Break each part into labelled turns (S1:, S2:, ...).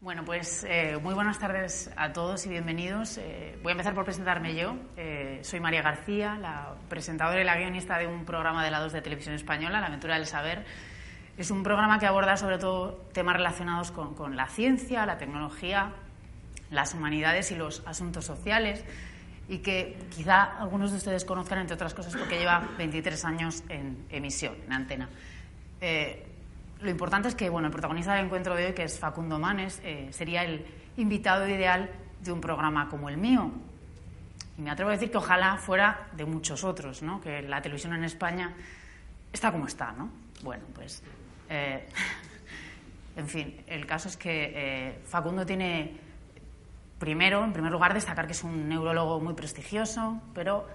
S1: Bueno, pues eh, muy buenas tardes a todos y bienvenidos. Eh, voy a empezar por presentarme yo. Eh, soy María García, la presentadora y la guionista de un programa de la 2 de Televisión Española, La Aventura del Saber. Es un programa que aborda sobre todo temas relacionados con, la ciencia, la tecnología, las humanidades y los asuntos sociales y que quizá algunos de ustedes conozcan, entre otras cosas, porque lleva 23 años en emisión, en antena. Lo importante es que bueno, el protagonista del encuentro de hoy, que es Facundo Manes, eh, sería el invitado ideal de un programa como el mío. Y me atrevo a decir que ojalá fuera de muchos otros, ¿no? que la televisión en España está como está. ¿no? Bueno, pues, eh, en fin, el caso es que eh, Facundo tiene, primero, en primer lugar, destacar que es un neurólogo muy prestigioso, pero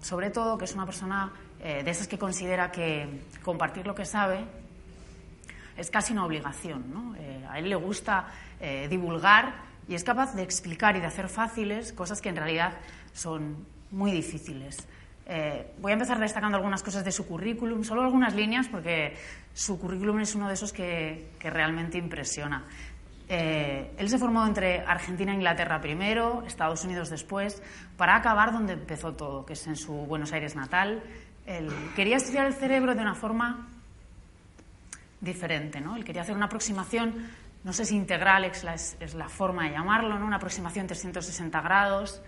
S1: sobre todo que es una persona de esas que considera que compartir lo que sabe es casi una obligación. ¿no? Eh, a él le gusta eh, divulgar y es capaz de explicar y de hacer fáciles cosas que en realidad son muy difíciles. Eh, voy a empezar destacando algunas cosas de su currículum, solo algunas líneas, porque su currículum es uno de esos que, que realmente impresiona. él se formó entre Argentina e Inglaterra primero, Estados Unidos después, para acabar donde empezó todo, que es en su Buenos Aires natal. Él quería estudiar el cerebro de una forma diferente. ¿no? Él quería hacer una aproximación, no sé si integral es la, forma de llamarlo, ¿no? una aproximación 360 grados.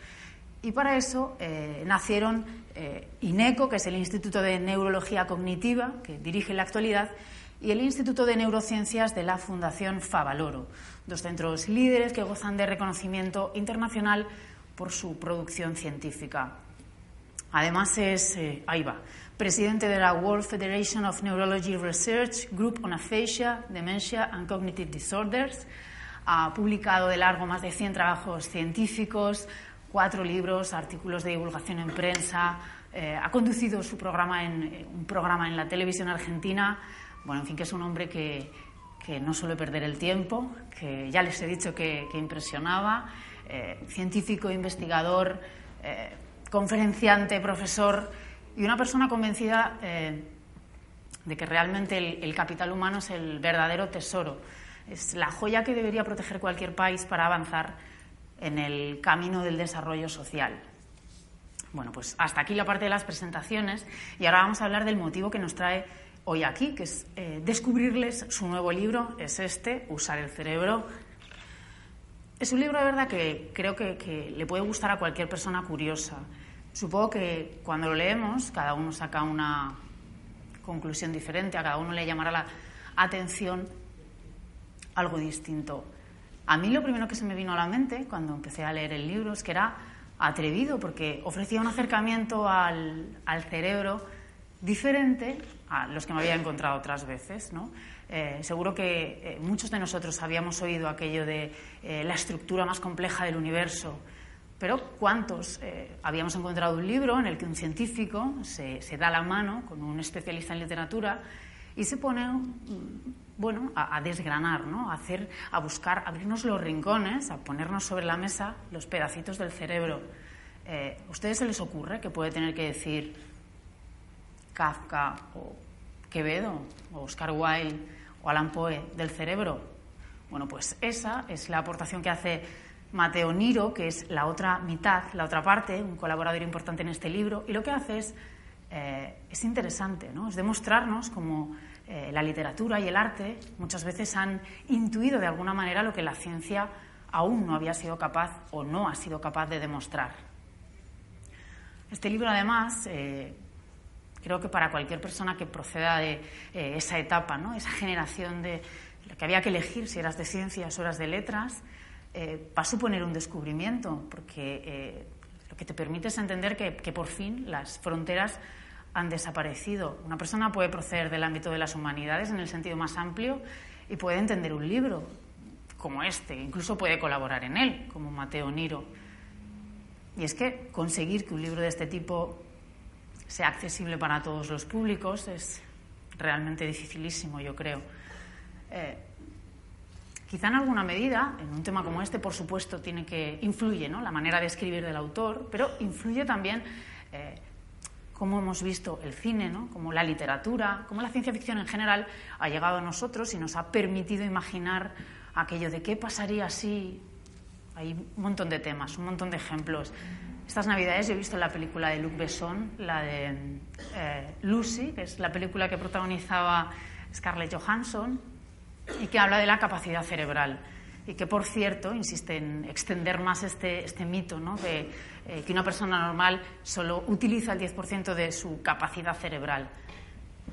S1: Y para eso eh, nacieron eh, INECO, que es el Instituto de Neurología Cognitiva, que dirige en la actualidad, y el Instituto de Neurociencias de la Fundación Favaloro, dos centros líderes que gozan de reconocimiento internacional por su producción científica. Además es, eh, ahí va, presidente de la World Federation of Neurology Research Group on Aphasia, Dementia and Cognitive Disorders. Ha publicado de largo más de 100 trabajos científicos, cuatro libros, artículos de divulgación en prensa. Eh, ha conducido su programa en, eh, un programa en la televisión argentina. Bueno, en fin, que es un hombre que, que no suele perder el tiempo, que ya les he dicho que, que impresionaba. Eh, científico, investigador, conferenciante, profesor y una persona convencida eh, de que realmente el, capital humano es el verdadero tesoro, es la joya que debería proteger cualquier país para avanzar en el camino del desarrollo social. Bueno, pues hasta aquí la parte de las presentaciones y ahora vamos a hablar del motivo que nos trae hoy aquí, que es eh, descubrirles su nuevo libro, es este, Usar el cerebro. Es un libro de verdad que creo que le puede gustar a cualquier persona curiosa Supongo que cuando lo leemos, cada uno saca una conclusión diferente, a cada uno le llamará la atención algo distinto. A mí lo primero que se me vino a la mente cuando empecé a leer el libro es que era atrevido, porque ofrecía un acercamiento al, cerebro diferente a los que me había encontrado otras veces. Eh, seguro que eh, muchos de nosotros habíamos oído aquello de eh, la estructura más compleja del universo, pero ¿cuántos? Eh, habíamos encontrado un libro en el que un científico se, da la mano con un especialista en literatura y se pone mm, bueno, a, desgranar, ¿no? a, hacer, a buscar, abrirnos los rincones, a ponernos sobre la mesa los pedacitos del cerebro. Eh, ¿A ustedes se les ocurre que puede tener que decir Kafka o Quevedo o Oscar Wilde o Alan Poe del cerebro? Bueno, pues esa es la aportación que hace Mateo Niro, que es la otra mitad, la otra parte, un colaborador importante en este libro, y lo que hace es, eh, es interesante, ¿no? es demostrarnos cómo eh, la literatura y el arte muchas veces han intuido de alguna manera lo que la ciencia aún no había sido capaz o no ha sido capaz de demostrar. Este libro, además, eh, creo que para cualquier persona que proceda de esa etapa, ¿no? esa generación de que había que elegir si eras de ciencias o eras de letras, eh, va a suponer un descubrimiento, porque eh, lo que te permite es entender que, por fin las fronteras han desaparecido. Una persona puede proceder del ámbito de las humanidades en el sentido más amplio y puede entender un libro como este, incluso puede colaborar en él, como Mateo Niro. Y es que conseguir que un libro de este tipo sea accesible para todos los públicos es realmente dificilísimo, yo creo. Eh, Quizá en alguna medida, en un tema como este, por supuesto, tiene que influye ¿no? la manera de escribir del autor, pero influye también eh, cómo hemos visto el cine, ¿no? cómo la literatura, cómo la ciencia ficción en general ha llegado a nosotros y nos ha permitido imaginar aquello de qué pasaría si... Hay un montón de temas, un montón de ejemplos. Estas navidades he visto la película de Luc Besson, la de eh, Lucy, que es la película que protagonizaba Scarlett Johansson y que habla de la capacidad cerebral y que, por cierto, insiste en extender más este, este mito ¿no? de eh, que una persona normal solo utiliza el 10% de su capacidad cerebral.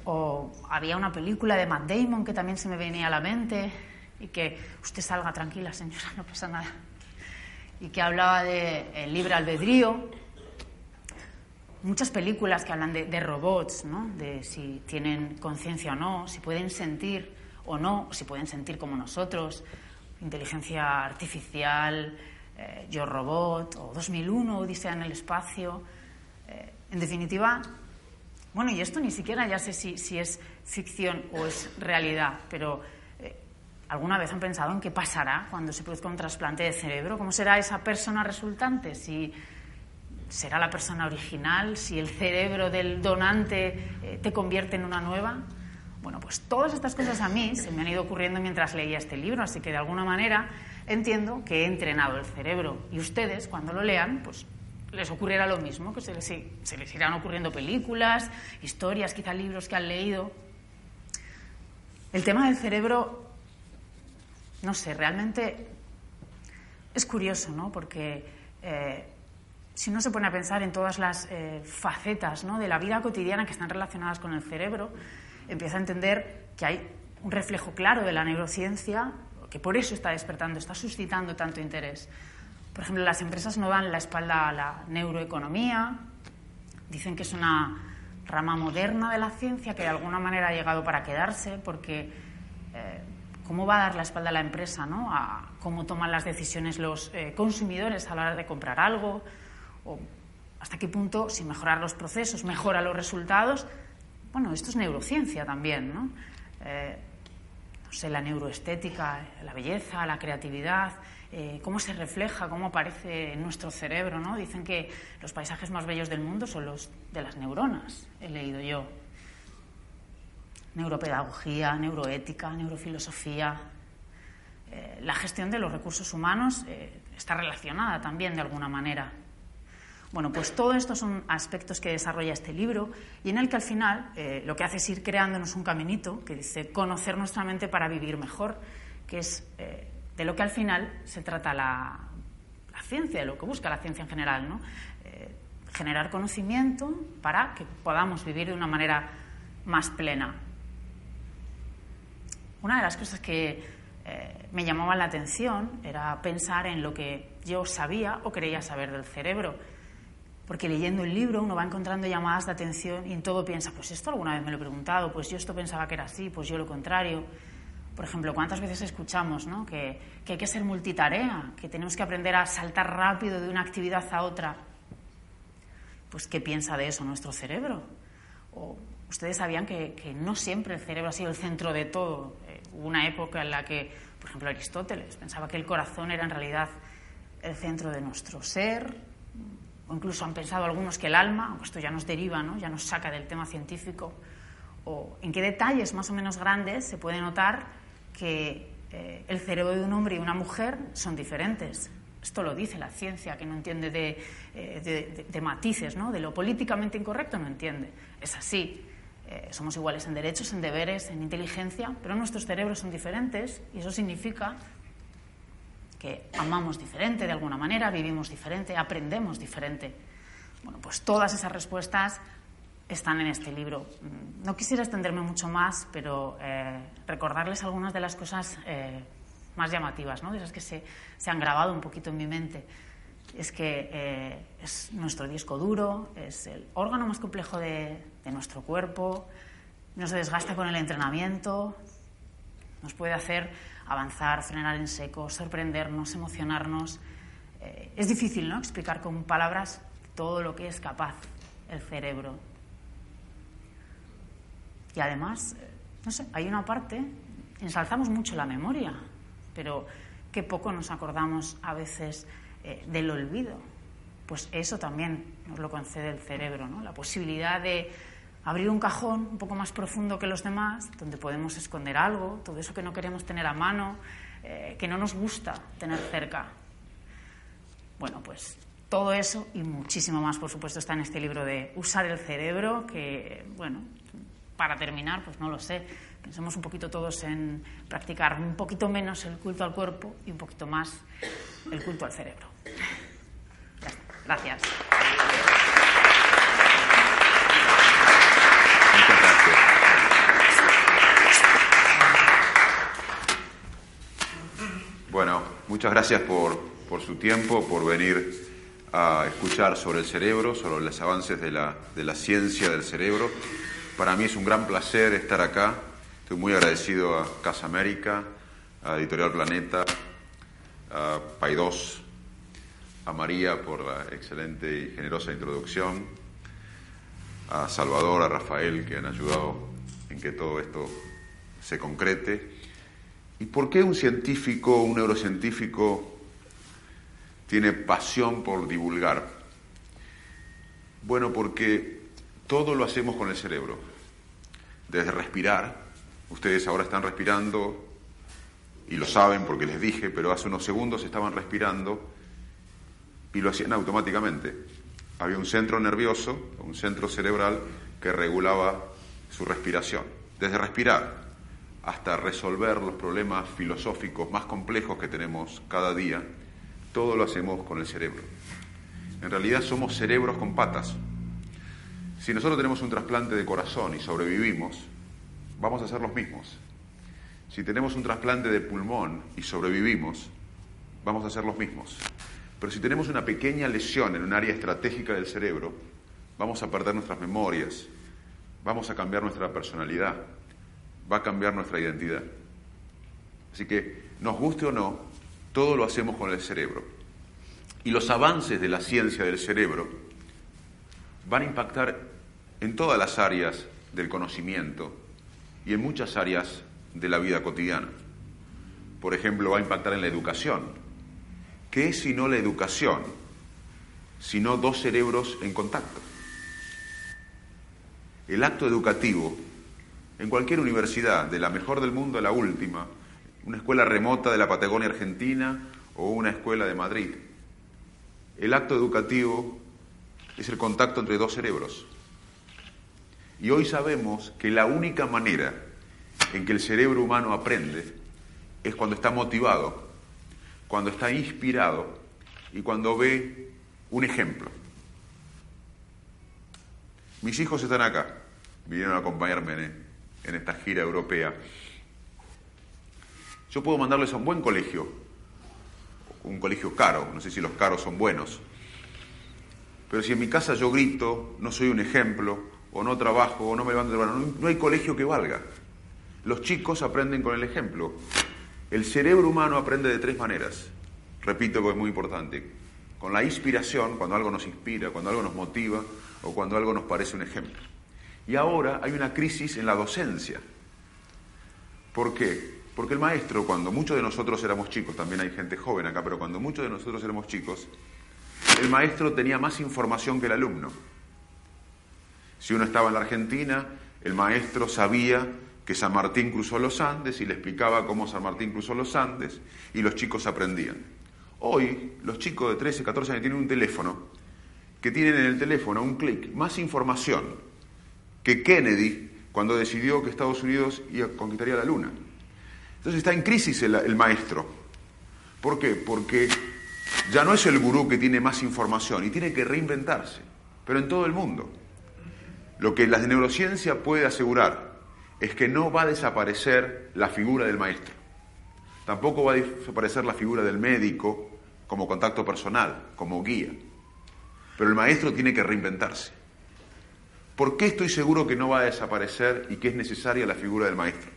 S1: O había una película de Matt Damon que también se me venía a la mente y que usted salga tranquila, señora, no pasa nada. Y que hablaba de eh, libre albedrío. Muchas películas que hablan de, de robots, ¿no? de si tienen conciencia o no, si pueden sentir o no, si pueden sentir como nosotros, inteligencia artificial, eh, Yo Robot, o 2001, Odisea en el espacio. Eh, en definitiva, bueno, y esto ni siquiera ya sé si, si es ficción o es realidad, pero eh, ¿alguna vez han pensado en qué pasará cuando se produzca un trasplante de cerebro? ¿Cómo será esa persona resultante? Si será la persona original, si el cerebro del donante te convierte en una nueva. Bueno, pues todas estas cosas a mí se me han ido ocurriendo mientras leía este libro, así que de alguna manera entiendo que he entrenado el cerebro y ustedes cuando lo lean, pues les ocurrirá lo mismo, que se les, irán ocurriendo películas, historias, quizá libros que han leído. El tema del cerebro, no sé, realmente es curioso, ¿no? Porque eh, si uno se pone a pensar en todas las eh, facetas ¿no? de la vida cotidiana que están relacionadas con el cerebro, empieza a entender que hay un reflejo claro de la neurociencia que por eso está despertando, está suscitando tanto interés. Por ejemplo, las empresas no dan la espalda a la neuroeconomía, dicen que es una rama moderna de la ciencia que de alguna manera ha llegado para quedarse, porque eh, ¿cómo va a dar la espalda a la empresa? ¿no? A cómo toman las decisiones los eh, consumidores a la hora de comprar algo, hasta qué punto, si mejorar los procesos, mejora los resultados, bueno, esto es neurociencia también, ¿no? Eh, no sé, la neuroestética, la belleza, la creatividad, eh, cómo se refleja, cómo aparece en nuestro cerebro, ¿no? Dicen que los paisajes más bellos del mundo son los de las neuronas, he leído yo. Neuropedagogía, neuroética, neurofilosofía. Eh, la gestión de los recursos humanos está relacionada también de alguna manera. Bueno, pues todo esto son aspectos que desarrolla este libro y en el que al final eh, lo que hace es ir creándonos un caminito que dice conocer nuestra mente para vivir mejor, que es eh, de lo que al final se trata la, ciencia, de lo que busca la ciencia en general, ¿no? Eh, generar conocimiento para que podamos vivir de una manera más plena. Una de las cosas que me llamaba la atención era pensar en lo que yo sabía o creía saber del cerebro porque leyendo el libro uno va encontrando llamadas de atención y en todo piensa, pues esto alguna vez me lo he preguntado, pues yo esto pensaba que era así, pues yo lo contrario. Por ejemplo, ¿cuántas veces escuchamos ¿no? que, hay que ser multitarea, que tenemos que aprender a saltar rápido de una actividad a otra? Pues, ¿qué piensa de eso nuestro cerebro? O, Ustedes sabían que, no siempre el cerebro ha sido el centro de todo. Eh, hubo una época en la que, por ejemplo, Aristóteles pensaba que el corazón era en realidad el centro de nuestro ser, o incluso han pensado algunos que el alma, aunque esto ya nos deriva, ¿no? ya nos saca del tema científico, o en qué detalles más o menos grandes se puede notar que eh, el cerebro de un hombre y una mujer son diferentes. Esto lo dice la ciencia, que no entiende de, eh, matices, ¿no? de lo políticamente incorrecto no entiende. Es así. Eh, somos iguales en derechos, en deberes, en inteligencia, pero nuestros cerebros son diferentes y eso significa que amamos diferente de alguna manera, vivimos diferente, aprendemos diferente. Bueno, pues todas esas respuestas están en este libro. No quisiera extenderme mucho más, pero eh, recordarles algunas de las cosas eh, más llamativas, ¿no? de esas que se, se, han grabado un poquito en mi mente. Es que eh, es nuestro disco duro, es el órgano más complejo de, de nuestro cuerpo, no se desgasta con el entrenamiento, nos puede hacer avanzar, frenar en seco, sorprendernos, emocionarnos. Eh, es difícil ¿no? explicar con palabras todo lo que es capaz el cerebro. Y además, eh, no sé, hay una parte, ensalzamos mucho la memoria, pero qué poco nos acordamos a veces eh, del olvido. Pues eso también nos lo concede el cerebro, ¿no? la posibilidad de abrir un cajón un poco más profundo que los demás, donde podemos esconder algo, todo eso que no queremos tener a mano, eh, que no nos gusta tener cerca. Bueno, pues todo eso y muchísimo más, por supuesto, está en este libro de Usar el cerebro, que, bueno, para terminar, pues no lo sé, pensemos un poquito todos en practicar un poquito menos el culto al cuerpo y un poquito más el culto al cerebro. Gracias.
S2: Muchas gracias. Bueno, muchas gracias por, por su tiempo, por venir a escuchar sobre el cerebro, sobre los avances de la, de la ciencia del cerebro. Para mí es un gran placer estar acá. Estoy muy agradecido a Casa América, a Editorial Planeta, a Paidós, a María por la excelente y generosa introducción, a Salvador, a Rafael que han ayudado en que todo esto se concrete. ¿Y por qué un científico, un neurocientífico, tiene pasión por divulgar? Bueno, porque todo lo hacemos con el cerebro. Desde respirar, ustedes ahora están respirando y lo saben porque les dije, pero hace unos segundos estaban respirando y lo hacían automáticamente. Había un centro nervioso, un centro cerebral que regulaba su respiración. Desde respirar hasta resolver los problemas filosóficos más complejos que tenemos cada día, todo lo hacemos con el cerebro. En realidad somos cerebros con patas, si nosotros tenemos un trasplante de corazón y sobrevivimos, vamos a ser los mismos. Si tenemos un trasplante de pulmón y sobrevivimos, vamos a ser los mismos. Pero si tenemos una pequeña lesión en un área estratégica del cerebro, vamos a perder nuestras memorias, vamos a cambiar nuestra personalidad, va a cambiar nuestra identidad. Así que, nos guste o no, todo lo hacemos con el cerebro. Y los avances de la ciencia del cerebro van a impactar en todas las áreas del conocimiento y en muchas áreas de la vida cotidiana. Por ejemplo, va a impactar en la educación. ¿Qué es sino la educación? Sino dos cerebros en contacto. El acto educativo, en cualquier universidad, de la mejor del mundo a la última, una escuela remota de la Patagonia Argentina o una escuela de Madrid, el acto educativo es el contacto entre dos cerebros. Y hoy sabemos que la única manera en que el cerebro humano aprende es cuando está motivado, cuando está inspirado y cuando ve un ejemplo. Mis hijos están acá, vinieron a acompañarme en, en esta gira europea. Yo puedo mandarles a un buen colegio, un colegio caro, no sé si los caros son buenos, pero si en mi casa yo grito, no soy un ejemplo, o no trabajo, o no me levanto de no, no hay colegio que valga. Los chicos aprenden con el ejemplo. El cerebro humano aprende de tres maneras. Repito que es muy importante. Con la inspiración, cuando algo nos inspira, cuando algo nos motiva o cuando algo nos parece un ejemplo. Y ahora hay una crisis en la docencia. ¿Por qué? Porque el maestro, cuando muchos de nosotros éramos chicos, también hay gente joven acá, pero cuando muchos de nosotros éramos chicos, el maestro tenía más información que el alumno. Si uno estaba en la Argentina, el maestro sabía que San Martín cruzó los Andes y le explicaba cómo San Martín cruzó los Andes y los chicos aprendían. Hoy los chicos de 13, 14 años tienen un teléfono que tienen en el teléfono un clic más información que Kennedy cuando decidió que Estados Unidos conquistaría la Luna. Entonces está en crisis el, el maestro. ¿Por qué? Porque ya no es el gurú que tiene más información y tiene que reinventarse, pero en todo el mundo. Lo que la neurociencia puede asegurar es que no va a desaparecer la figura del maestro. Tampoco va a desaparecer la figura del médico como contacto personal, como guía. Pero el maestro tiene que reinventarse. ¿Por qué estoy seguro que no va a desaparecer y que es necesaria la figura del maestro?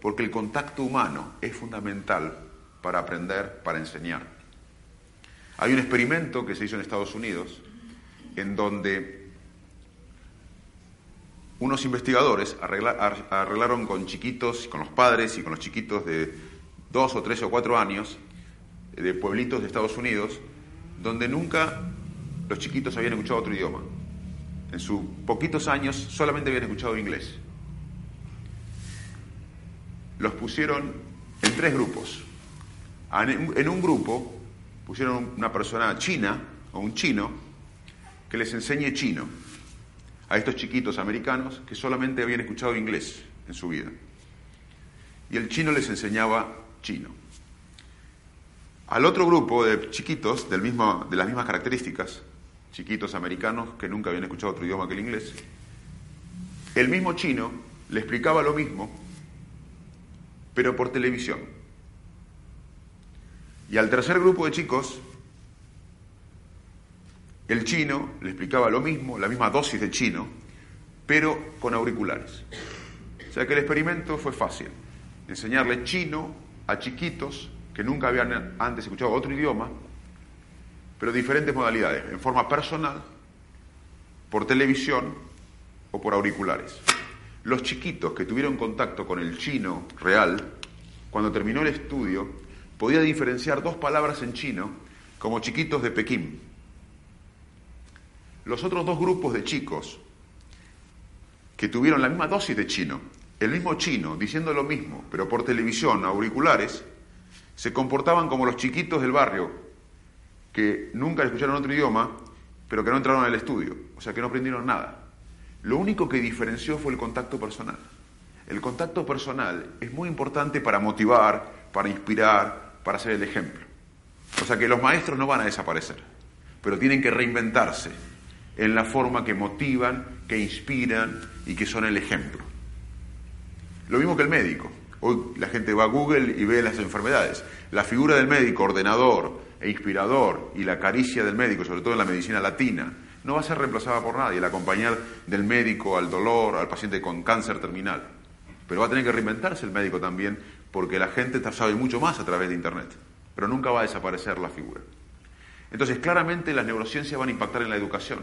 S2: Porque el contacto humano es fundamental para aprender, para enseñar. Hay un experimento que se hizo en Estados Unidos en donde unos investigadores arreglaron con chiquitos, con los padres y con los chiquitos de dos o tres o cuatro años, de pueblitos de Estados Unidos, donde nunca los chiquitos habían escuchado otro idioma. En sus poquitos años solamente habían escuchado inglés. Los pusieron en tres grupos. En un grupo pusieron una persona china o un chino que les enseñe chino a estos chiquitos americanos que solamente habían escuchado inglés en su vida. Y el chino les enseñaba chino. Al otro grupo de chiquitos del mismo, de las mismas características, chiquitos americanos que nunca habían escuchado otro idioma que el inglés, el mismo chino le explicaba lo mismo, pero por televisión. Y al tercer grupo de chicos, el chino le explicaba lo mismo, la misma dosis de chino, pero con auriculares. O sea que el experimento fue fácil. Enseñarle chino a chiquitos que nunca habían antes escuchado otro idioma, pero diferentes modalidades, en forma personal, por televisión o por auriculares. Los chiquitos que tuvieron contacto con el chino real, cuando terminó el estudio, podían diferenciar dos palabras en chino como chiquitos de Pekín. Los otros dos grupos de chicos que tuvieron la misma dosis de chino, el mismo chino diciendo lo mismo, pero por televisión, auriculares, se comportaban como los chiquitos del barrio que nunca escucharon otro idioma, pero que no entraron al estudio, o sea que no aprendieron nada. Lo único que diferenció fue el contacto personal. El contacto personal es muy importante para motivar, para inspirar, para ser el ejemplo. O sea que los maestros no van a desaparecer, pero tienen que reinventarse en la forma que motivan, que inspiran y que son el ejemplo. Lo mismo que el médico. Hoy la gente va a Google y ve las enfermedades. La figura del médico, ordenador e inspirador, y la caricia del médico, sobre todo en la medicina latina, no va a ser reemplazada por nadie, el acompañar del médico al dolor, al paciente con cáncer terminal. Pero va a tener que reinventarse el médico también, porque la gente sabe mucho más a través de Internet, pero nunca va a desaparecer la figura. Entonces, claramente las neurociencias van a impactar en la educación.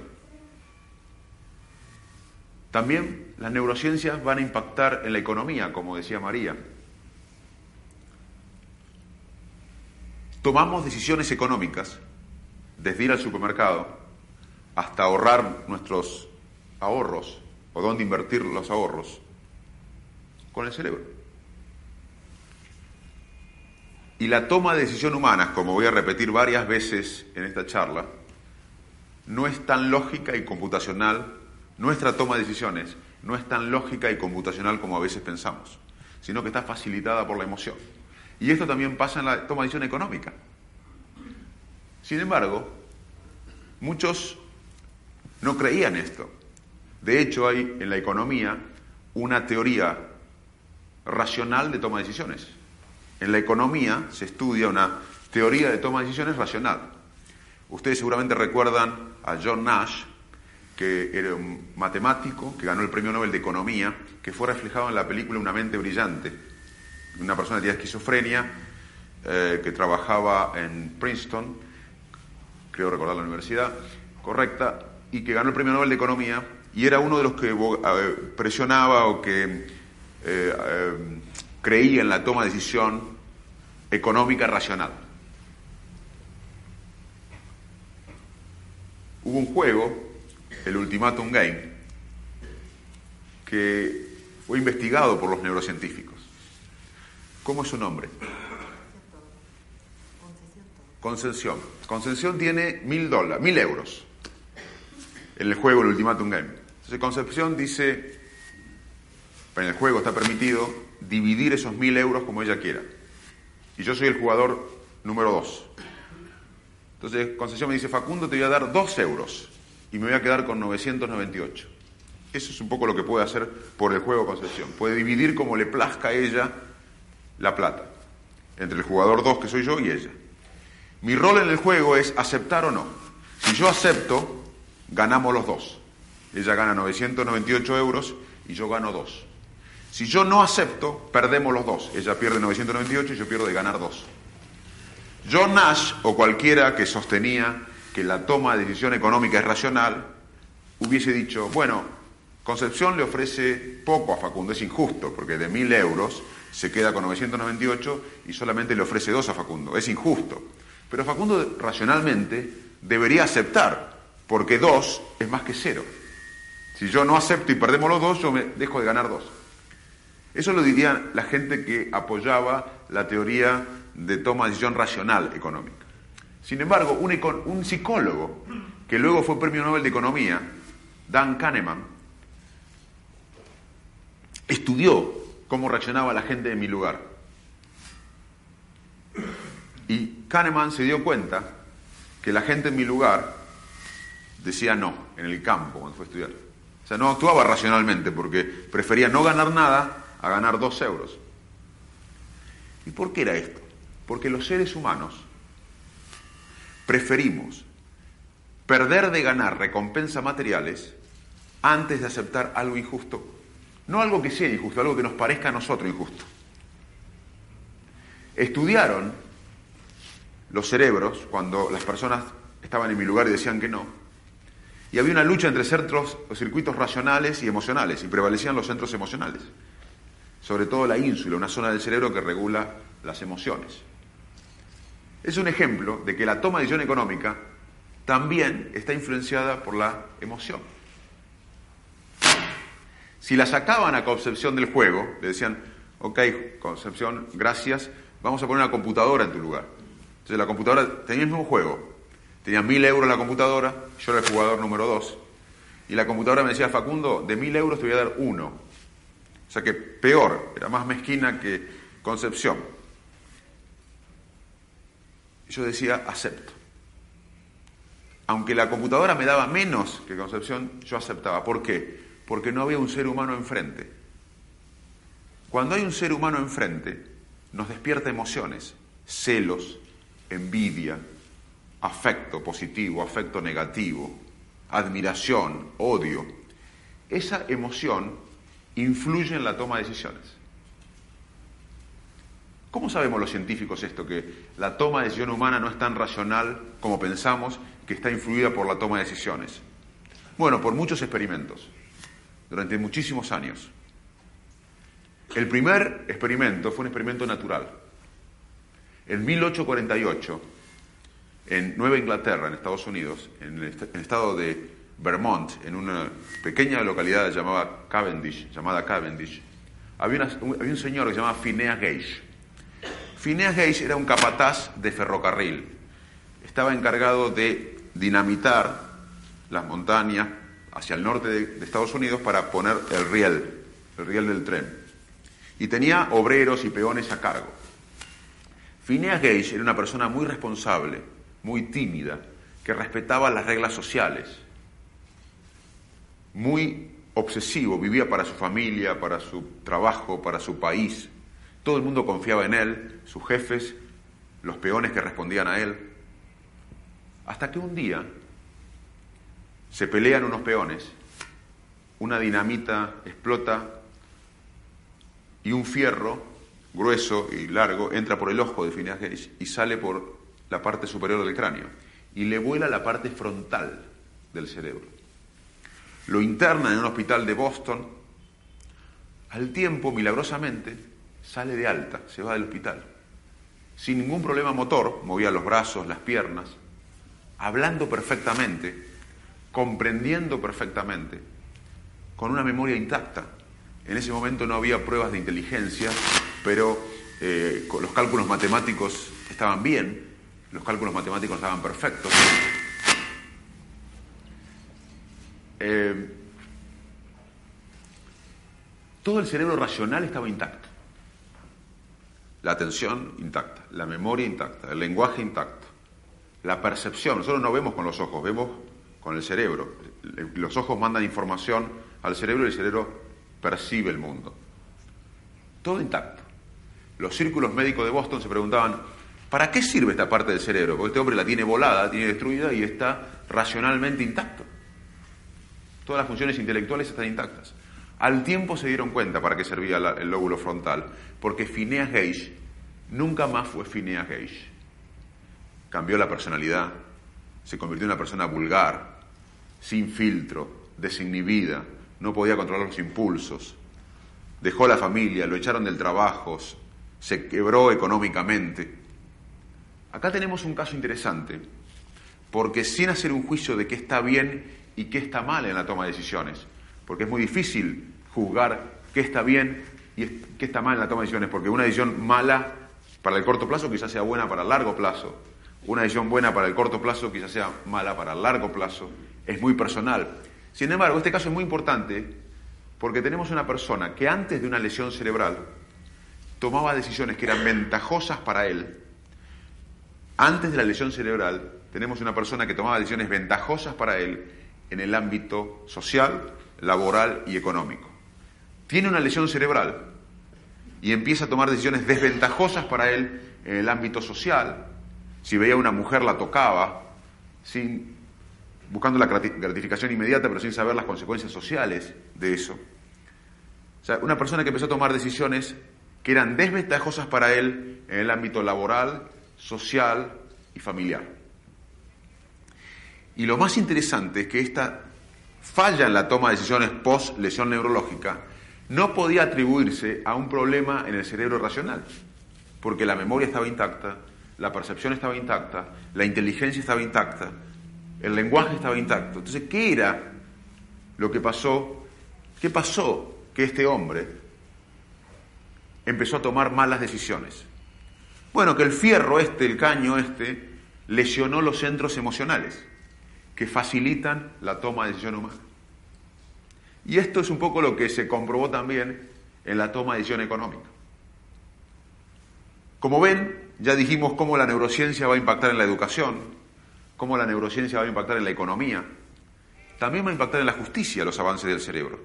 S2: También las neurociencias van a impactar en la economía, como decía María. Tomamos decisiones económicas, desde ir al supermercado hasta ahorrar nuestros ahorros o dónde invertir los ahorros, con el cerebro. Y la toma de decisión humana, como voy a repetir varias veces en esta charla, no es tan lógica y computacional nuestra toma de decisiones no es tan lógica y computacional como a veces pensamos, sino que está facilitada por la emoción. Y esto también pasa en la toma de decisión económica. Sin embargo, muchos no creían esto. De hecho, hay en la economía una teoría racional de toma de decisiones. En la economía se estudia una teoría de toma de decisiones racional. Ustedes seguramente recuerdan a John Nash, que era un matemático que ganó el premio Nobel de Economía, que fue reflejado en la película Una mente brillante. Una persona que tenía esquizofrenia, eh, que trabajaba en Princeton, creo recordar la universidad, correcta, y que ganó el premio Nobel de Economía, y era uno de los que presionaba o que eh, eh, creía en la toma de decisión económica racional. Hubo un juego el Ultimatum Game, que fue investigado por los neurocientíficos. ¿Cómo es su nombre? Concesión. Concesión tiene mil dólares, mil euros en el juego el Ultimatum Game. Entonces Concepción dice, en el juego está permitido dividir esos mil euros como ella quiera. Y yo soy el jugador número dos. Entonces Concesión me dice, Facundo, te voy a dar dos euros y me voy a quedar con 998. Eso es un poco lo que puede hacer por el juego concesión. Puede dividir como le plazca a ella la plata, entre el jugador 2 que soy yo y ella. Mi rol en el juego es aceptar o no. Si yo acepto, ganamos los dos. Ella gana 998 euros y yo gano 2. Si yo no acepto, perdemos los dos. Ella pierde 998 y yo pierdo de ganar 2. John Nash o cualquiera que sostenía que la toma de decisión económica es racional, hubiese dicho, bueno, Concepción le ofrece poco a Facundo, es injusto, porque de mil euros se queda con 998 y solamente le ofrece dos a Facundo, es injusto. Pero Facundo racionalmente debería aceptar, porque dos es más que cero. Si yo no acepto y perdemos los dos, yo me dejo de ganar dos. Eso lo diría la gente que apoyaba la teoría de toma de decisión racional económica. Sin embargo, un, un psicólogo que luego fue premio Nobel de Economía, Dan Kahneman, estudió cómo reaccionaba la gente en mi lugar. Y Kahneman se dio cuenta que la gente en mi lugar decía no, en el campo, cuando fue a estudiar. O sea, no actuaba racionalmente porque prefería no ganar nada a ganar dos euros. ¿Y por qué era esto? Porque los seres humanos preferimos perder de ganar recompensas materiales antes de aceptar algo injusto. No algo que sea injusto, algo que nos parezca a nosotros injusto. Estudiaron los cerebros cuando las personas estaban en mi lugar y decían que no. Y había una lucha entre centros, circuitos racionales y emocionales, y prevalecían los centros emocionales. Sobre todo la ínsula, una zona del cerebro que regula las emociones. Es un ejemplo de que la toma de decisión económica también está influenciada por la emoción. Si la sacaban a Concepción del juego, le decían, ok, Concepción, gracias, vamos a poner una computadora en tu lugar. Entonces la computadora tenía el mismo juego, tenía mil euros la computadora, yo era el jugador número dos, y la computadora me decía, Facundo, de mil euros te voy a dar uno. O sea que peor, era más mezquina que Concepción. Yo decía, acepto. Aunque la computadora me daba menos que Concepción, yo aceptaba. ¿Por qué? Porque no había un ser humano enfrente. Cuando hay un ser humano enfrente, nos despierta emociones, celos, envidia, afecto positivo, afecto negativo, admiración, odio. Esa emoción influye en la toma de decisiones. ¿Cómo sabemos los científicos esto? Que la toma de decisión humana no es tan racional como pensamos, que está influida por la toma de decisiones. Bueno, por muchos experimentos, durante muchísimos años. El primer experimento fue un experimento natural. En 1848, en Nueva Inglaterra, en Estados Unidos, en el, estado de Vermont, en una pequeña localidad llamada Cavendish, llamada Cavendish, había, había un señor que se llamaba Phineas Gage. Phineas Gage era un capataz de ferrocarril. Estaba encargado de dinamitar las montañas hacia el norte de, Estados Unidos para poner el riel, el riel del tren. Y tenía obreros y peones a cargo. Phineas Gage era una persona muy responsable, muy tímida, que respetaba las reglas sociales, muy obsesivo, vivía para su familia, para su trabajo, para su país. Todo el mundo confiaba en él, sus jefes, los peones que respondían a él. Hasta que un día se pelean unos peones, una dinamita explota y un fierro grueso y largo entra por el ojo de Phineas y sale por la parte superior del cráneo y le vuela la parte frontal del cerebro. Lo interna en un hospital de Boston. Al tiempo, milagrosamente, sale de alta, se va del hospital. Sin ningún problema motor, movía los brazos, las piernas, hablando perfectamente, comprendiendo perfectamente, con una memoria intacta. En ese momento no había pruebas de inteligencia, pero eh, los cálculos matemáticos estaban bien, los cálculos matemáticos estaban perfectos. Eh, todo el cerebro racional estaba intacto. La atención intacta, la memoria intacta, el lenguaje intacto la percepción. Nosotros no vemos con los ojos, vemos con el cerebro. Los ojos mandan información al cerebro y el cerebro percibe el mundo. Todo intacto. Los círculos médicos de Boston se preguntaban, ¿para qué sirve esta parte del cerebro? Porque este hombre la tiene volada, la tiene destruida y está racionalmente intacto. Todas las funciones intelectuales están intactas. Al tiempo se dieron cuenta para qué servía el lóbulo frontal, porque Phineas Gage nunca más fue Phineas Gage cambió la personalidad, se convirtió en una persona vulgar, sin filtro, desinhibida, no podía controlar los impulsos, dejó la familia, lo echaron del trabajo, se quebró económicamente. Acá tenemos un caso interesante, porque sin hacer un juicio de qué está bien y qué está mal en la toma de decisiones, porque es muy difícil juzgar qué está bien y qué está mal en la toma de decisiones, porque una decisión mala para el corto plazo quizás sea buena para el largo plazo. Una decisión buena para el corto plazo quizás sea mala para el largo plazo. Es muy personal. Sin embargo, este caso es muy importante porque tenemos una persona que antes de una lesión cerebral tomaba decisiones que eran ventajosas para él. Antes de la lesión cerebral tenemos una persona que tomaba decisiones ventajosas para él en el ámbito social, laboral y económico. Tiene una lesión cerebral y empieza a tomar decisiones desventajosas para él en el ámbito social. Si veía a una mujer la tocaba, sin, buscando la gratificación inmediata, pero sin saber las consecuencias sociales de eso. O sea, una persona que empezó a tomar decisiones que eran desventajosas para él en el ámbito laboral, social y familiar. Y lo más interesante es que esta falla en la toma de decisiones post lesión neurológica no podía atribuirse a un problema en el cerebro racional, porque la memoria estaba intacta, la percepción estaba intacta, la inteligencia estaba intacta, el lenguaje estaba intacto. Entonces, ¿qué era lo que pasó? ¿Qué pasó que este hombre empezó a tomar malas decisiones? Bueno, que el fierro este, el caño este, lesionó los centros emocionales que facilitan la toma de decisión humana. Y esto es un poco lo que se comprobó también en la toma de decisión económica. Como ven, ya dijimos cómo la neurociencia va a impactar en la educación, cómo la neurociencia va a impactar en la economía, también va a impactar en la justicia los avances del cerebro.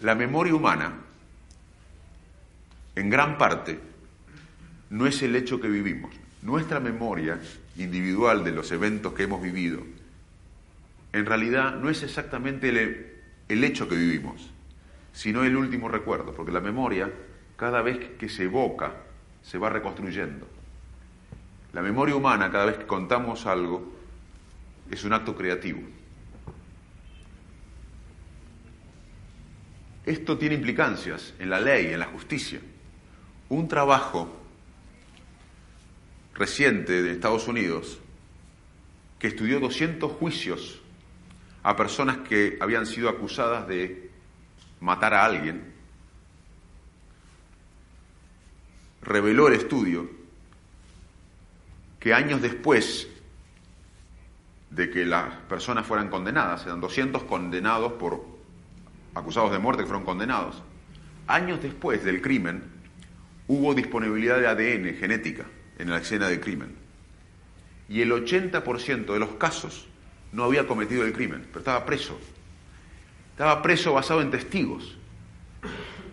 S2: La memoria humana, en gran parte, no es el hecho que vivimos. Nuestra memoria individual de los eventos que hemos vivido en realidad no es exactamente el, hecho que vivimos, sino el último recuerdo, porque la memoria, cada vez que se evoca, se va reconstruyendo. La memoria humana, cada vez que contamos algo, es un acto creativo. Esto tiene implicancias en la ley, en la justicia. Un trabajo reciente de Estados Unidos que estudió 200 juicios a personas que habían sido acusadas de matar a alguien, reveló el estudio que años después de que las personas fueran condenadas, eran 200 condenados por acusados de muerte que fueron condenados, años después del crimen hubo disponibilidad de ADN genética en la escena del crimen. Y el 80% de los casos no había cometido el crimen, pero estaba preso. Estaba preso basado en testigos.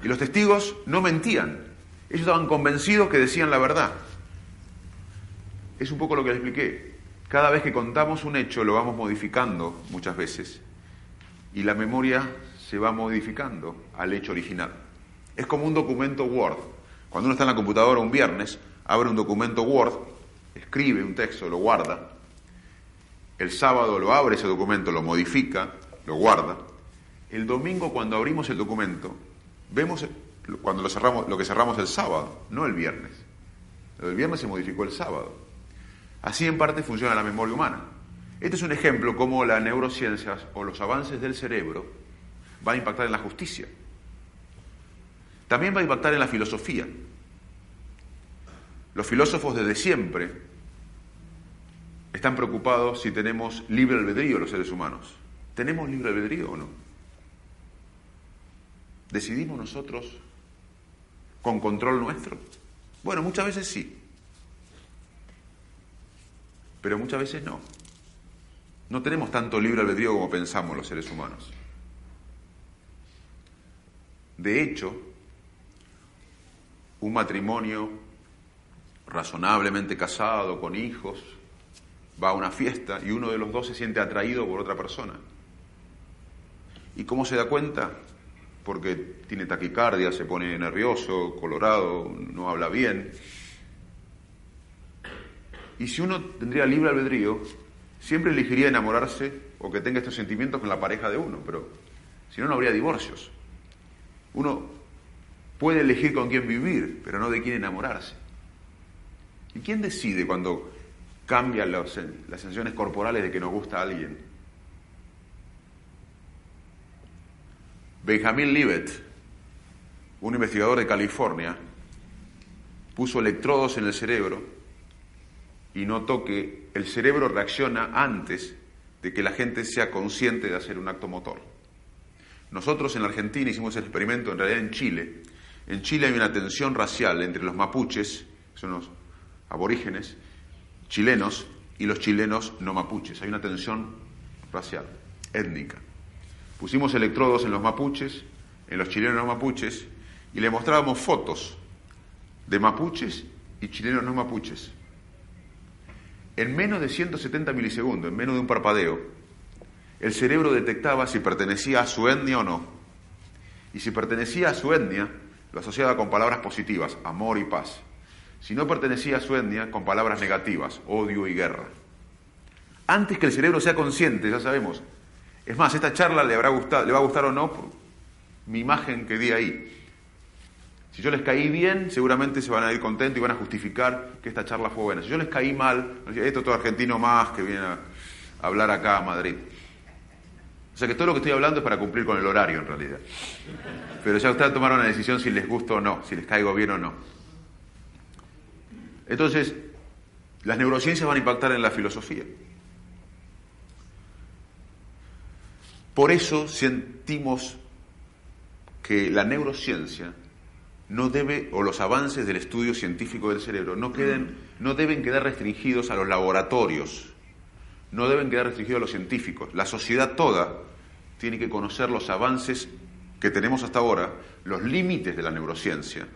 S2: Y los testigos no mentían. Ellos estaban convencidos que decían la verdad. Es un poco lo que les expliqué. Cada vez que contamos un hecho lo vamos modificando muchas veces. Y la memoria se va modificando al hecho original. Es como un documento Word. Cuando uno está en la computadora un viernes, abre un documento Word, escribe un texto, lo guarda, el sábado lo abre ese documento, lo modifica, lo guarda. El domingo cuando abrimos el documento, vemos cuando lo cerramos, lo que cerramos el sábado, no el viernes. El viernes se modificó el sábado. Así en parte funciona la memoria humana. Este es un ejemplo cómo la neurociencia o los avances del cerebro van a impactar en la justicia. También va a impactar en la filosofía. Los filósofos desde siempre están preocupados si tenemos libre albedrío los seres humanos. ¿Tenemos libre albedrío o no? ¿Decidimos nosotros con control nuestro? Bueno, muchas veces sí, pero muchas veces no. No tenemos tanto libre albedrío como pensamos los seres humanos. De hecho, un matrimonio razonablemente casado, con hijos, va a una fiesta y uno de los dos se siente atraído por otra persona. ¿Y cómo se da cuenta? Porque tiene taquicardia, se pone nervioso, colorado, no habla bien. Y si uno tendría libre albedrío, siempre elegiría enamorarse o que tenga estos sentimientos con la pareja de uno, pero si no, no habría divorcios. Uno puede elegir con quién vivir, pero no de quién enamorarse. ¿Y quién decide cuando cambian las sensaciones corporales de que nos gusta a alguien. Benjamin Libet, un investigador de California, puso electrodos en el cerebro y notó que el cerebro reacciona antes de que la gente sea consciente de hacer un acto motor. Nosotros en Argentina hicimos el experimento, en realidad en Chile. En Chile hay una tensión racial entre los mapuches, que son los aborígenes, chilenos, y los chilenos no mapuches. Hay una tensión racial, étnica. Pusimos electrodos en los mapuches, en los chilenos no mapuches, y le mostrábamos fotos de mapuches y chilenos no mapuches. En menos de 170 milisegundos, en menos de un parpadeo, el cerebro detectaba si pertenecía a su etnia o no. Y si pertenecía a su etnia, lo asociaba con palabras positivas, amor y paz. Si no pertenecía a su etnia, con palabras negativas, odio y guerra. Antes que el cerebro sea consciente, ya sabemos. Es más, esta charla le, habrá gustado, le va a gustar o no mi imagen que di ahí. Si yo les caí bien, seguramente se van a ir contentos y van a justificar que esta charla fue buena. Si yo les caí mal, esto es todo argentino más que viene a hablar acá a Madrid. O sea que todo lo que estoy hablando es para cumplir con el horario en realidad. Pero ya ustedes tomaron una decisión si les gusta o no, si les caigo bien o no. Entonces, las neurociencias van a impactar en la filosofía. Por eso sentimos que la neurociencia no debe, o los avances del estudio científico del cerebro, no, queden, no deben quedar restringidos a los laboratorios, no deben quedar restringidos a los científicos. La sociedad toda tiene que conocer los avances que tenemos hasta ahora, los límites de la neurociencia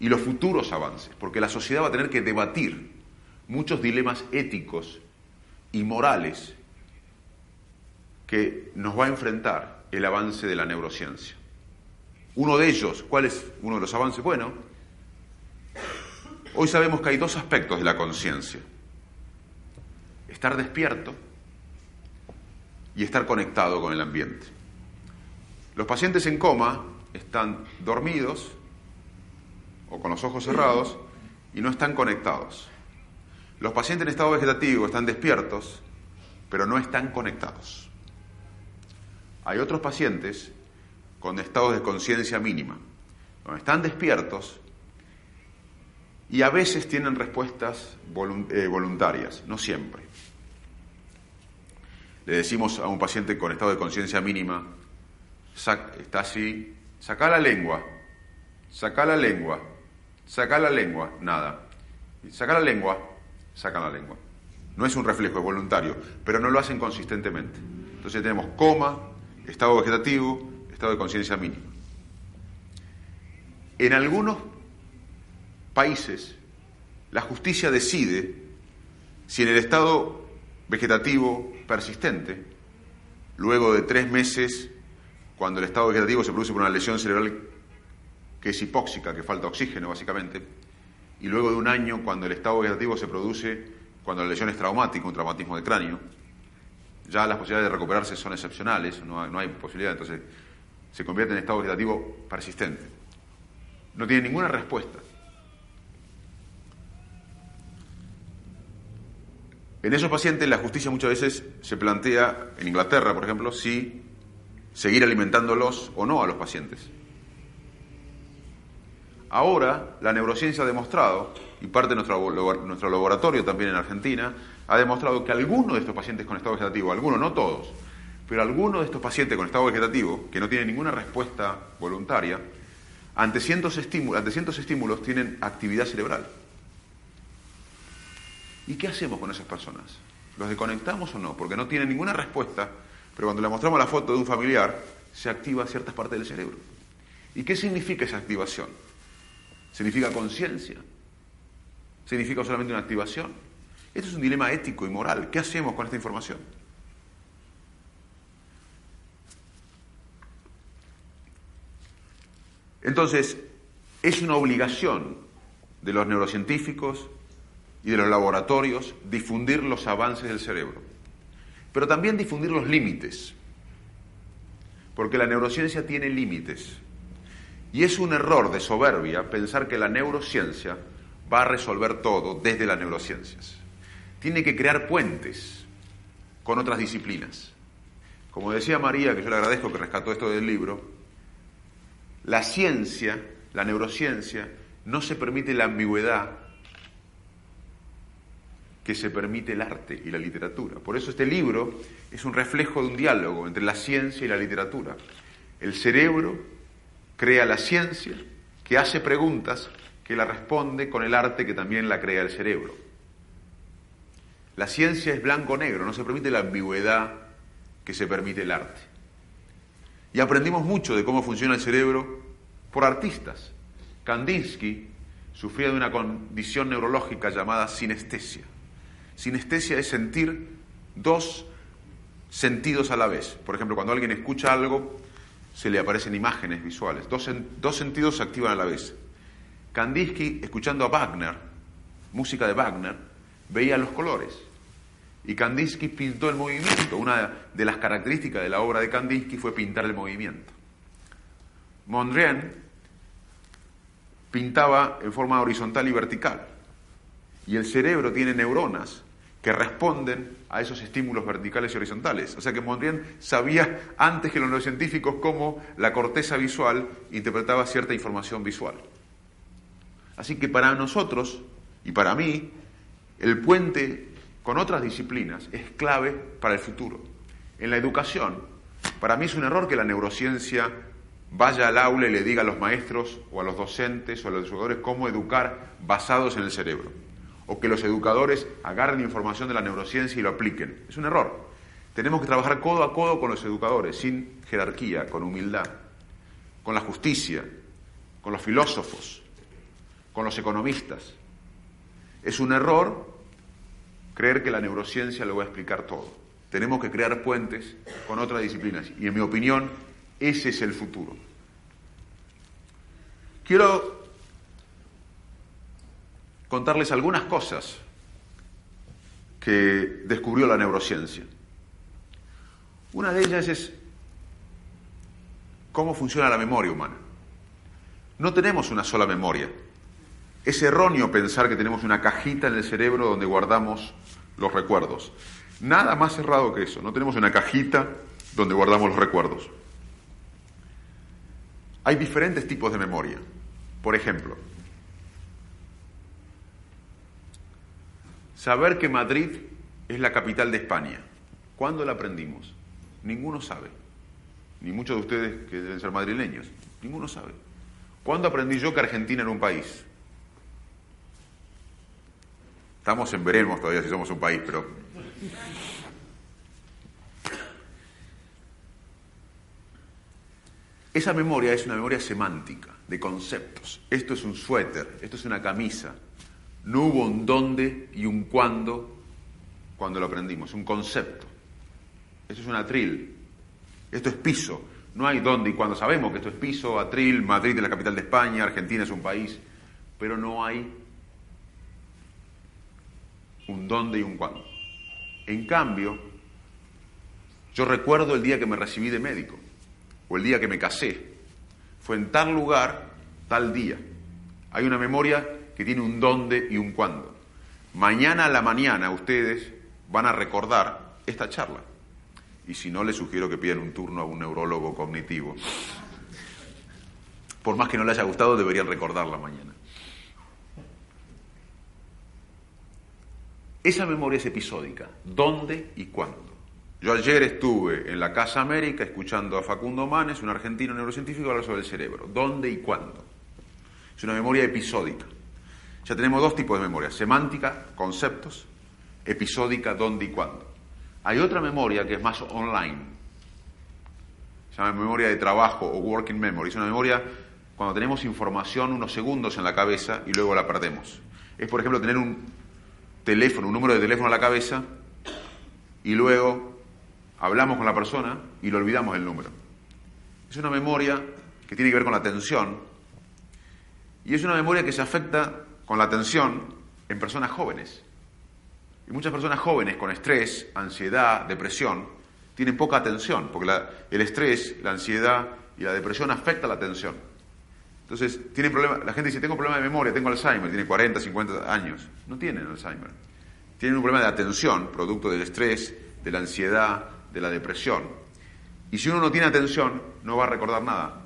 S2: y los futuros avances, porque la sociedad va a tener que debatir muchos dilemas éticos y morales que nos va a enfrentar el avance de la neurociencia. Uno de ellos, ¿cuál es uno de los avances? Bueno, hoy sabemos que hay dos aspectos de la conciencia. Estar despierto y estar conectado con el ambiente. Los pacientes en coma están dormidos o con los ojos cerrados y no están conectados. Los pacientes en estado vegetativo están despiertos, pero no están conectados. Hay otros pacientes con estados de conciencia mínima, donde están despiertos y a veces tienen respuestas eh, voluntarias, no siempre. Le decimos a un paciente con estado de conciencia mínima, está así, saca la lengua, saca la lengua, saca la lengua, nada. Saca la lengua, saca la lengua. No es un reflejo, es voluntario, pero no lo hacen consistentemente. Entonces tenemos coma, estado vegetativo, estado de conciencia mínimo. En algunos países, la justicia decide si en el estado vegetativo persistente, luego de tres meses, cuando el estado vegetativo se produce por una lesión cerebral que es hipóxica, que falta oxígeno básicamente, y luego de un año, cuando el estado vegetativo se produce cuando la lesión es traumática, un traumatismo de cráneo, ya las posibilidades de recuperarse son excepcionales, no hay, no hay posibilidad. Entonces, se convierte en estado vegetativo persistente. No tiene ninguna respuesta. En esos pacientes la justicia muchas veces se plantea, en Inglaterra por ejemplo, si seguir alimentándolos o no a los pacientes. Ahora la neurociencia ha demostrado, y parte de nuestro, laboratorio también en Argentina, ha demostrado que algunos de estos pacientes con estado vegetativo, algunos, no todos, pero algunos de estos pacientes con estado vegetativo, que no tienen ninguna respuesta voluntaria, ante cientos, estímulos, estímulos tienen actividad cerebral. ¿Y qué hacemos con esas personas? ¿Los desconectamos o no? Porque no tienen ninguna respuesta, pero cuando le mostramos la foto de un familiar, se activa ciertas partes del cerebro. ¿Y qué significa esa activación? ¿Significa conciencia? ¿Significa solamente una activación? Esto es un dilema ético y moral. ¿Qué hacemos con esta información? Entonces, es una obligación de los neurocientíficos y de los laboratorios difundir los avances del cerebro, pero también difundir los límites, porque la neurociencia tiene límites. Y es un error de soberbia pensar que la neurociencia va a resolver todo desde las neurociencias. Tiene que crear puentes con otras disciplinas. Como decía María, que yo le agradezco que rescató esto del libro, la ciencia, la neurociencia, no se permite la ambigüedad que se permite el arte y la literatura. Por eso este libro es un reflejo de un diálogo entre la ciencia y la literatura. El cerebro crea la ciencia, que hace preguntas, que la responde con el arte que también la crea el cerebro. La ciencia es blanco-negro, no se permite la ambigüedad que se permite el arte. Y aprendimos mucho de cómo funciona el cerebro por artistas. Kandinsky sufría de una condición neurológica llamada sinestesia. Sinestesia es sentir dos sentidos a la vez. Por ejemplo, cuando alguien escucha algo, se le aparecen imágenes visuales. Dos, dos sentidos se activan a la vez. Kandinsky, escuchando a Wagner, música de Wagner, veía los colores. Y Kandinsky pintó el movimiento. Una de las características de la obra de Kandinsky fue pintar el movimiento. Mondrian pintaba en forma horizontal y vertical. Y el cerebro tiene neuronas que responden a esos estímulos verticales y horizontales. O sea que Mondrian sabía antes que los neurocientíficos cómo la corteza visual interpretaba cierta información visual. Así que para nosotros y para mí, el puente con otras disciplinas es clave para el futuro. En la educación, para mí es un error que la neurociencia vaya al aula y le diga a los maestros o a los docentes o a los educadores cómo educar basados en el cerebro o que los educadores agarren información de la neurociencia y lo apliquen. Es un error. Tenemos que trabajar codo a codo con los educadores, sin jerarquía, con humildad, con la justicia, con los filósofos, con los economistas. Es un error creer que la neurociencia lo va a explicar todo. Tenemos que crear puentes con otras disciplinas y en mi opinión ese es el futuro. Quiero contarles algunas cosas que descubrió la neurociencia. Una de ellas es cómo funciona la memoria humana. No tenemos una sola memoria. Es erróneo pensar que tenemos una cajita en el cerebro donde guardamos los recuerdos. Nada más cerrado que eso. No tenemos una cajita donde guardamos los recuerdos. Hay diferentes tipos de memoria. Por ejemplo, Saber que Madrid es la capital de España. ¿Cuándo la aprendimos? Ninguno sabe. Ni muchos de ustedes que deben ser madrileños. Ninguno sabe. ¿Cuándo aprendí yo que Argentina era un país? Estamos en veremos todavía si somos un país, pero... Esa memoria es una memoria semántica, de conceptos. Esto es un suéter, esto es una camisa, no hubo un dónde y un cuándo cuando lo aprendimos, un concepto. Eso es un atril. Esto es piso. No hay dónde y cuándo. Sabemos que esto es piso, atril, Madrid es la capital de España, Argentina es un país, pero no hay un dónde y un cuándo. En cambio, yo recuerdo el día que me recibí de médico o el día que me casé. Fue en tal lugar, tal día. Hay una memoria que tiene un dónde y un cuándo. Mañana a la mañana ustedes van a recordar esta charla. Y si no, les sugiero que pidan un turno a un neurólogo cognitivo. Por más que no les haya gustado, deberían recordarla mañana. Esa memoria es episódica. ¿Dónde y cuándo? Yo ayer estuve en la Casa América escuchando a Facundo Manes, un argentino neurocientífico, hablar sobre el cerebro. ¿Dónde y cuándo? Es una memoria episódica. Ya tenemos dos tipos de memoria, semántica, conceptos, episódica, dónde y cuándo. Hay otra memoria que es más online, se llama memoria de trabajo o working memory. Es una memoria cuando tenemos información unos segundos en la cabeza y luego la perdemos. Es, por ejemplo, tener un teléfono, un número de teléfono en la cabeza y luego hablamos con la persona y lo olvidamos el número. Es una memoria que tiene que ver con la atención y es una memoria que se afecta con la atención en personas jóvenes. Y muchas personas jóvenes con estrés, ansiedad, depresión, tienen poca atención, porque el estrés, la ansiedad y la depresión afectan la atención. Entonces, tienen problema, la gente dice, tengo problema de memoria, tengo Alzheimer, tiene 40, 50 años. No tienen Alzheimer. Tienen un problema de atención, producto del estrés, de la ansiedad, de la depresión. Y si uno no tiene atención, no va a recordar nada.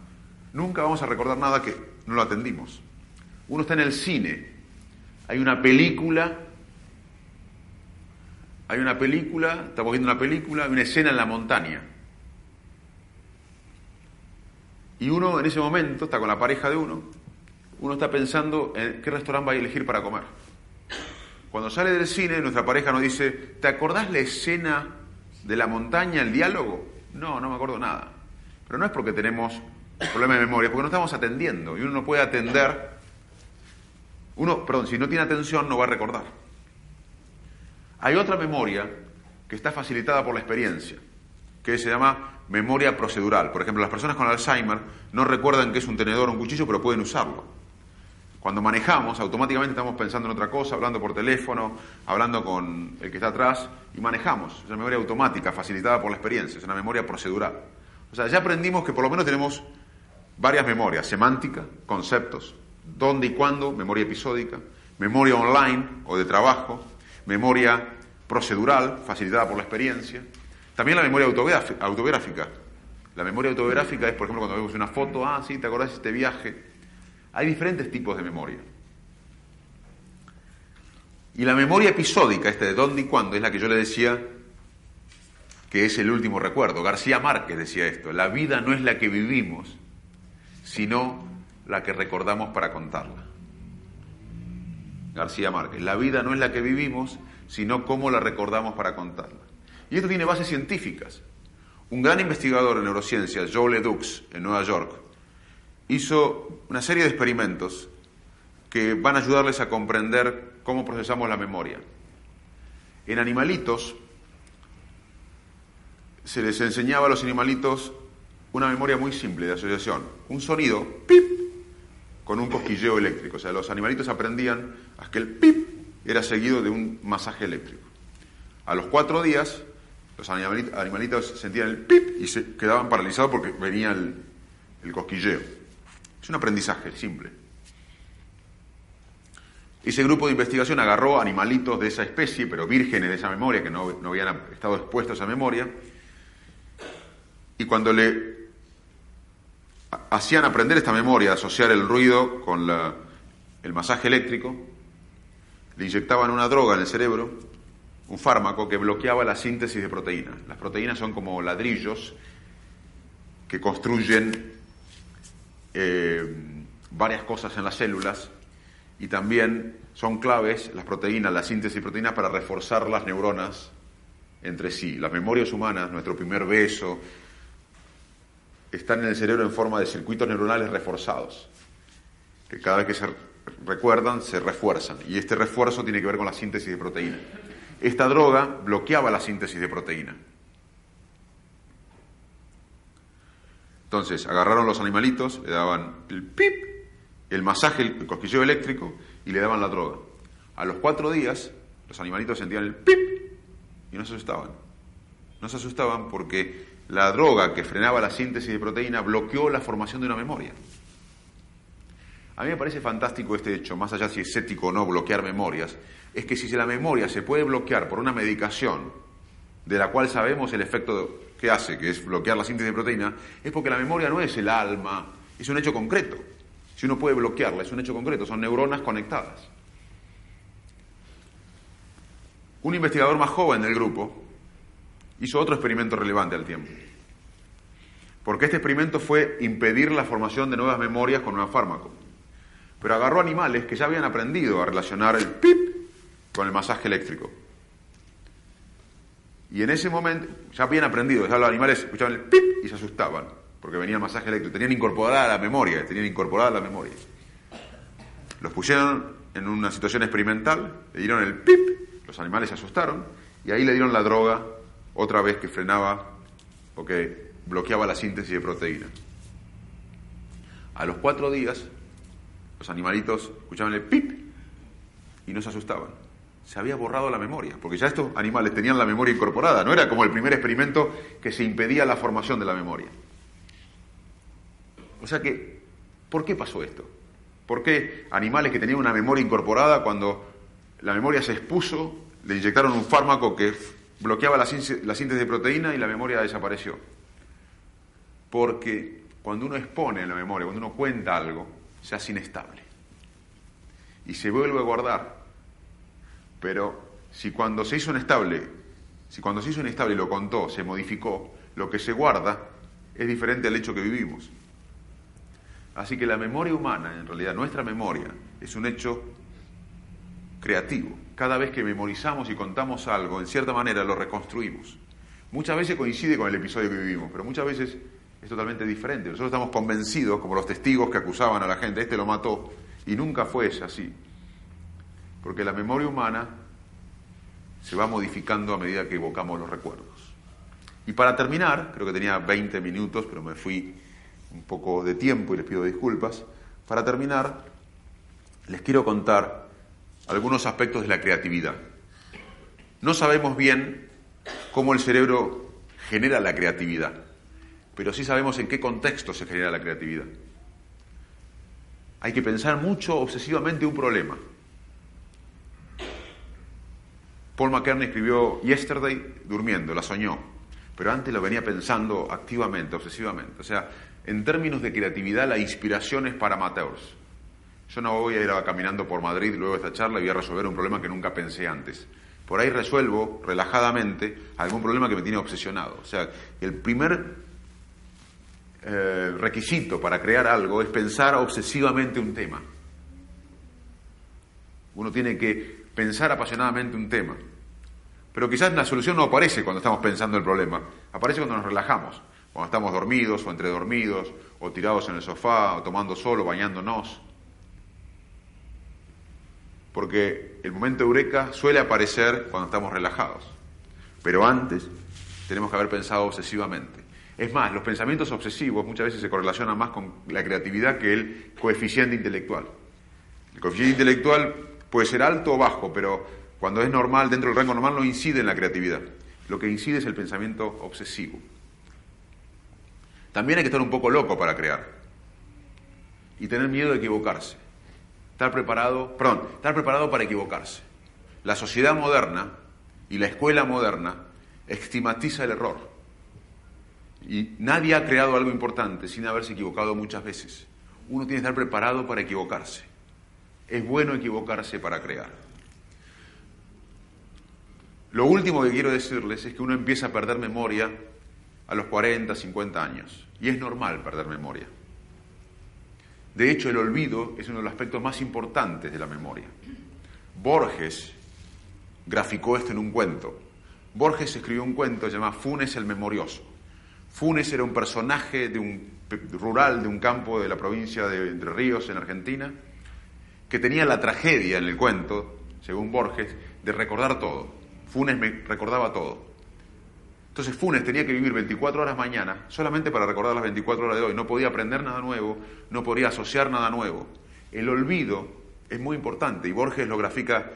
S2: Nunca vamos a recordar nada que no lo atendimos. Uno está en el cine, hay una película, hay una película, estamos viendo una película, hay una escena en la montaña. Y uno en ese momento está con la pareja de uno, uno está pensando en qué restaurante va a elegir para comer. Cuando sale del cine, nuestra pareja nos dice, ¿te acordás la escena de la montaña, el diálogo? No, no me acuerdo nada. Pero no es porque tenemos problema de memoria, porque no estamos atendiendo y uno no puede atender. Uno, perdón, si no tiene atención no va a recordar. Hay otra memoria que está facilitada por la experiencia, que se llama memoria procedural. Por ejemplo, las personas con Alzheimer no recuerdan que es un tenedor o un cuchillo, pero pueden usarlo. Cuando manejamos, automáticamente estamos pensando en otra cosa, hablando por teléfono, hablando con el que está atrás, y manejamos. Es una memoria automática, facilitada por la experiencia, es una memoria procedural. O sea, ya aprendimos que por lo menos tenemos varias memorias, semántica, conceptos, dónde y cuándo, memoria episódica, memoria online o de trabajo, memoria procedural, facilitada por la experiencia, también la memoria autobiográfica. La memoria autobiográfica es, por ejemplo, cuando vemos una foto, ah, sí, ¿te acordás de este viaje? Hay diferentes tipos de memoria. Y la memoria episódica, este de dónde y cuándo, es la que yo le decía que es el último recuerdo. García Márquez decía esto, la vida no es la que vivimos, sino la que recordamos para contarla. García Márquez, la vida no es la que vivimos, sino cómo la recordamos para contarla. Y esto tiene bases científicas. Un gran investigador en neurociencias, Joe Ledux, en Nueva York, hizo una serie de experimentos que van a ayudarles a comprender cómo procesamos la memoria. En animalitos se les enseñaba a los animalitos una memoria muy simple de asociación, un sonido pip con un cosquilleo eléctrico, o sea, los animalitos aprendían a que el pip era seguido de un masaje eléctrico. A los cuatro días, los animalitos, sentían el pip y se quedaban paralizados porque venía el, el cosquilleo. Es un aprendizaje simple. Ese grupo de investigación agarró animalitos de esa especie, pero vírgenes de esa memoria, que no, habían estado expuestos a esa memoria, y cuando le hacían aprender esta memoria, asociar el ruido con el masaje eléctrico, le inyectaban una droga en el cerebro, un fármaco que bloqueaba la síntesis de proteínas. Las proteínas son como ladrillos que construyen eh, varias cosas en las células y también son claves las proteínas, la síntesis de proteínas para reforzar las neuronas entre sí. Las memorias humanas, nuestro primer beso, están en el cerebro en forma de circuitos neuronales reforzados, que cada vez que se recuerdan se refuerzan. Y este refuerzo tiene que ver con la síntesis de proteína. Esta droga bloqueaba la síntesis de proteína. Entonces, agarraron los animalitos, le daban el pip, el masaje, el cosquilleo eléctrico y le daban la droga. A los cuatro días, los animalitos sentían el pip y no se asustaban. No se asustaban porque la droga que frenaba la síntesis de proteína bloqueó la formación de una memoria. A mí me parece fantástico este hecho, más allá si es ético o no bloquear memorias, es que si la memoria se puede bloquear por una medicación de la cual sabemos el efecto que hace, que es bloquear la síntesis de proteína, es porque la memoria no es el alma, es un hecho concreto. Si uno puede bloquearla, es un hecho concreto, son neuronas conectadas. Un investigador más joven del grupo hizo otro experimento relevante al tiempo. Porque este experimento fue impedir la formación de nuevas memorias con un fármaco. Pero agarró animales que ya habían aprendido a relacionar el pip con el masaje eléctrico. Y en ese momento ya habían aprendido, ya los animales escuchaban el pip y se asustaban, porque venía el masaje eléctrico, tenían incorporada la memoria, tenían incorporada la memoria. Los pusieron en una situación experimental, le dieron el pip, los animales se asustaron, y ahí le dieron la droga otra vez que frenaba o que bloqueaba la síntesis de proteína. A los cuatro días, los animalitos escuchaban el pip y no se asustaban se había borrado la memoria, porque ya estos animales tenían la memoria incorporada, no era como el primer experimento que se impedía la formación de la memoria. O sea que, ¿por qué pasó esto? ¿Por qué animales que tenían una memoria incorporada, cuando la memoria se expuso, le inyectaron un fármaco que bloqueaba la, síntesis de proteína y la memoria desapareció? Porque cuando uno expone la memoria, cuando uno cuenta algo, se hace inestable. y se vuelve a guardar. Pero si cuando se hizo inestable, si cuando se hizo lo contó, se modificó, lo que se guarda es diferente al hecho que vivimos. Así que la memoria humana, en realidad nuestra memoria, es un hecho creativo. Cada vez que memorizamos y contamos algo, en cierta manera lo reconstruimos. Muchas veces coincide con el episodio que vivimos, pero muchas veces es totalmente diferente. Nosotros estamos convencidos, como los testigos que acusaban a la gente, este lo mató, y nunca fue así. Porque la memoria humana se va modificando a medida que evocamos los recuerdos. Y para terminar, creo que tenía 20 minutos, pero me fui un poco de tiempo y les pido disculpas. Para terminar, les quiero contar algunos aspectos de la creatividad. No sabemos bien cómo el cerebro genera la creatividad, pero sí sabemos en qué contexto se genera la creatividad. Hay que pensar mucho obsesivamente un problema. Paul McCartney escribió Yesterday durmiendo, la soñó, pero antes lo venía pensando activamente, obsesivamente. O sea, en términos de creatividad, la inspiración es para amateurs. Yo no voy a ir caminando por Madrid luego de esta charla y voy a resolver un problema que nunca pensé antes. Por ahí resuelvo relajadamente algún problema que me tiene obsesionado. O sea, el primer eh, requisito para crear algo es pensar obsesivamente un tema. Uno tiene que pensar apasionadamente un tema. Pero quizás la solución no aparece cuando estamos pensando el problema, aparece cuando nos relajamos cuando estamos dormidos o entre dormidos, o tirados en el sofá, o tomando solo, bañándonos. Porque el momento eureka suele aparecer cuando estamos relajados. Pero antes tenemos que haber pensado obsesivamente. Es más, los pensamientos obsesivos muchas veces se correlacionan más con la creatividad que el coeficiente intelectual. El coeficiente intelectual puede ser alto o bajo, pero cuando es normal, dentro del rango normal, no incide en la creatividad. Lo que incide es el pensamiento obsesivo. También hay que estar un poco loco para crear. Y tener miedo de equivocarse. Estar preparado, perdón, estar preparado para equivocarse. La sociedad moderna y la escuela moderna estigmatiza el error. Y nadie ha creado algo importante sin haberse equivocado muchas veces. Uno tiene que estar preparado para equivocarse. Es bueno equivocarse para crear. Lo último que quiero decirles es que uno empieza a perder memoria a los 40, 50 años. Y es normal perder memoria. De hecho, el olvido es uno de los aspectos más importantes de la memoria. Borges graficó esto en un cuento. Borges escribió un cuento llamado Funes el Memorioso. Funes era un personaje de un rural de un campo de la provincia de Entre Ríos, en Argentina, que tenía la tragedia en el cuento, según Borges, de recordar todo. Funes me recordaba todo. Entonces Funes tenía que vivir 24 horas mañana solamente para recordar las 24 horas de hoy. No podía aprender nada nuevo, no podía asociar nada nuevo. El olvido es muy importante y Borges lo grafica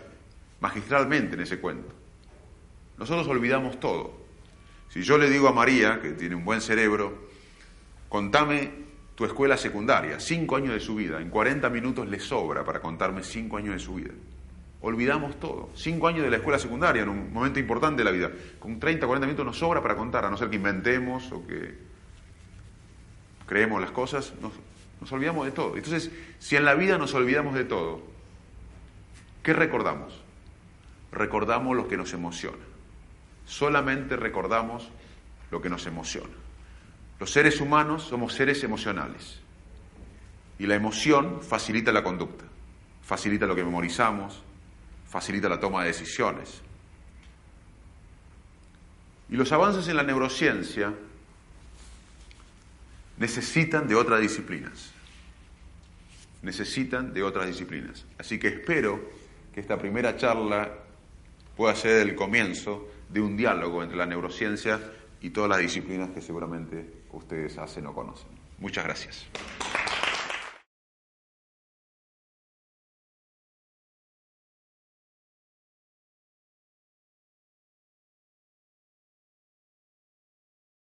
S2: magistralmente en ese cuento. Nosotros olvidamos todo. Si yo le digo a María, que tiene un buen cerebro, contame tu escuela secundaria, cinco años de su vida, en 40 minutos le sobra para contarme cinco años de su vida olvidamos todo. Cinco años de la escuela secundaria, en un momento importante de la vida. Con 30, 40 minutos nos sobra para contar, a no ser que inventemos o que creemos las cosas, nos, nos olvidamos de todo. Entonces, si en la vida nos olvidamos de todo, ¿qué recordamos? Recordamos lo que nos emociona. Solamente recordamos lo que nos emociona. Los seres humanos somos seres emocionales. Y la emoción facilita la conducta, facilita lo que memorizamos, facilita la toma de decisiones. Y los avances en la neurociencia necesitan de otras disciplinas. Necesitan de otras disciplinas. Así que espero que esta primera charla pueda ser el comienzo de un diálogo entre la neurociencia y todas las disciplinas que seguramente ustedes hacen o conocen. Muchas gracias.